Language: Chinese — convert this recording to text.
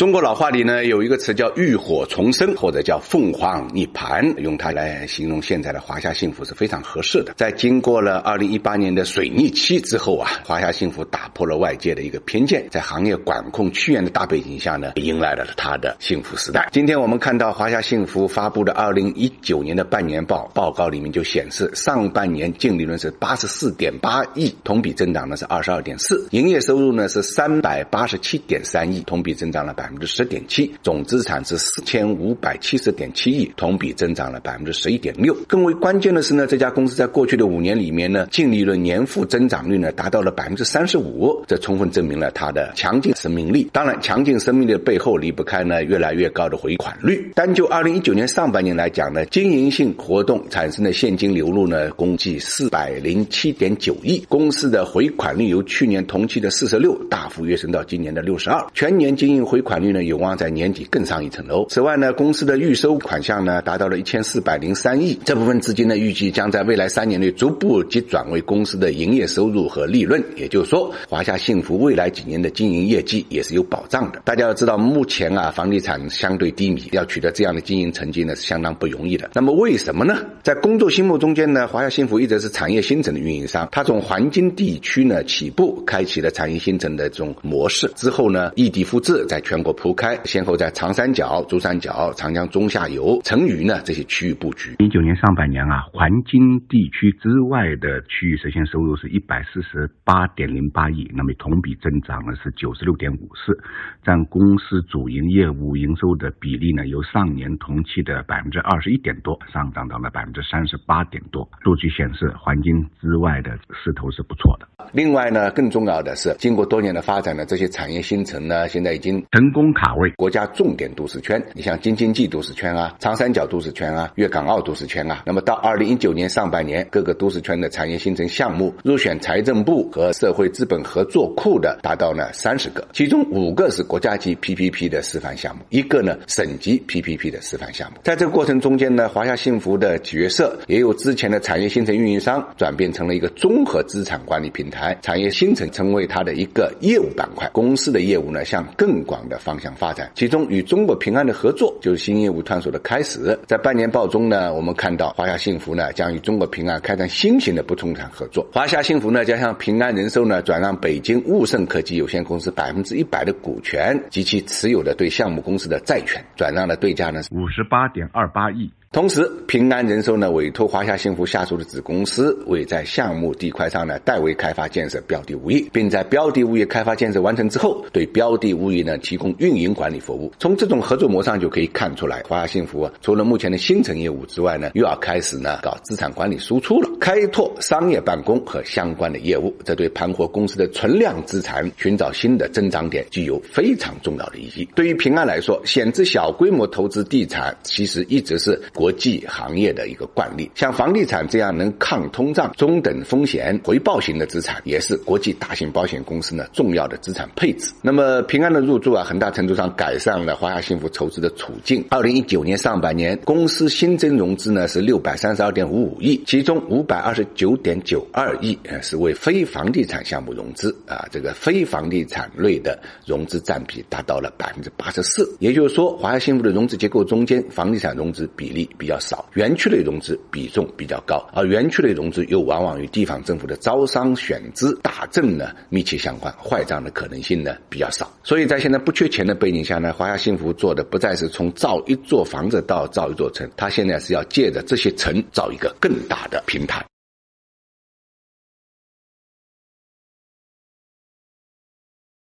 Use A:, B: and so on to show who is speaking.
A: 中国老话里呢有一个词叫浴火重生，或者叫凤凰涅槃，用它来形容现在的华夏幸福是非常合适的。在经过了二零一八年的水逆期之后啊，华夏幸福打破了外界的一个偏见，在行业管控趋严的大背景下呢，迎来了它的幸福时代。今天我们看到华夏幸福发布的二零一九年的半年报报告里面就显示，上半年净利润是八十四点八亿，同比增长呢是二十二点四，营业收入呢是三百八十七点三亿，同比增长了百。百分之十点七，总资产是四千五百七十点七亿，同比增长了百分之十一点六。更为关键的是呢，这家公司在过去的五年里面呢，净利润年复增长率呢达到了百分之三十五，这充分证明了它的强劲生命力。当然，强劲生命力的背后离不开呢越来越高的回款率。单就二零一九年上半年来讲呢，经营性活动产生的现金流入呢共计四百零七点九亿，公司的回款率由去年同期的四十六大幅跃升到今年的六十二，全年经营回款。率呢有望在年底更上一层楼。此外呢，公司的预收款项呢达到了一千四百零三亿，这部分资金呢预计将在未来三年内逐步急转为公司的营业收入和利润。也就是说，华夏幸福未来几年的经营业绩也是有保障的。大家要知道，目前啊房地产相对低迷，要取得这样的经营成绩呢是相当不容易的。那么为什么呢？在公众心目中间呢，华夏幸福一直是产业新城的运营商。它从环京地区呢起步，开启了产业新城的这种模式，之后呢异地复制，在全国。铺开，先后在长三角、珠三角、长江中下游、成渝呢这些区域布局。
B: 一九年上半年啊，环京地区之外的区域实现收入是一百四十八点零八亿，那么同比增长呢是九十六点五四，占公司主营业务营收的比例呢由上年同期的百分之二十一点多上涨到了百分之三十八点多。数据显示，环京之外的势头是不错的。
A: 另外呢，更重要的是，经过多年的发展呢，这些产业新城呢，现在已经
B: 成工卡位
A: 国家重点都市圈。你像京津冀都市圈啊、长三角都市圈啊、粤港澳都市圈啊。那么到二零一九年上半年，各个都市圈的产业新城项目入选财政部和社会资本合作库的达到了三十个，其中五个是国家级 PPP 的示范项目，一个呢省级 PPP 的示范项目。在这个过程中间呢，华夏幸福的角色也有之前的产业新城运营商转变成了一个综合资产管理平台。产业新城成为它的一个业务板块，公司的业务呢向更广的方向发展。其中与中国平安的合作就是新业务探索的开始。在半年报中呢，我们看到华夏幸福呢将与中国平安开展新型的不动产合作。华夏幸福呢将向平安人寿呢转让北京物盛科技有限公司百分之一百的股权及其持有的对项目公司的债权，转让的对价呢
B: 五十八点二八亿。
A: 同时，平安人寿呢委托华夏幸福下属的子公司为在项目地块上呢代为开发建设标的物业，并在标的物业开发建设完成之后，对标的物业呢提供运营管理服务。从这种合作模式上就可以看出来，华夏幸福啊除了目前的新城业务之外呢，又要开始呢搞资产管理输出了，开拓商业办公和相关的业务。这对盘活公司的存量资产、寻找新的增长点具有非常重要的意义。对于平安来说，选择小规模投资地产，其实一直是。国际行业的一个惯例，像房地产这样能抗通胀、中等风险、回报型的资产，也是国际大型保险公司呢重要的资产配置。那么平安的入驻啊，很大程度上改善了华夏幸福筹资的处境。二零一九年上半年，公司新增融资呢是六百三十二点五五亿，其中五百二十九点九二亿是为非房地产项目融资啊，这个非房地产类的融资占比达到了百分之八十四。也就是说，华夏幸福的融资结构中间，房地产融资比例。比较少，园区类融资比重比较高，而园区类融资又往往与地方政府的招商选资打证呢密切相关，坏账的可能性呢比较少。所以在现在不缺钱的背景下呢，华夏幸福做的不再是从造一座房子到造一座城，它现在是要借着这些城造一个更大的平台。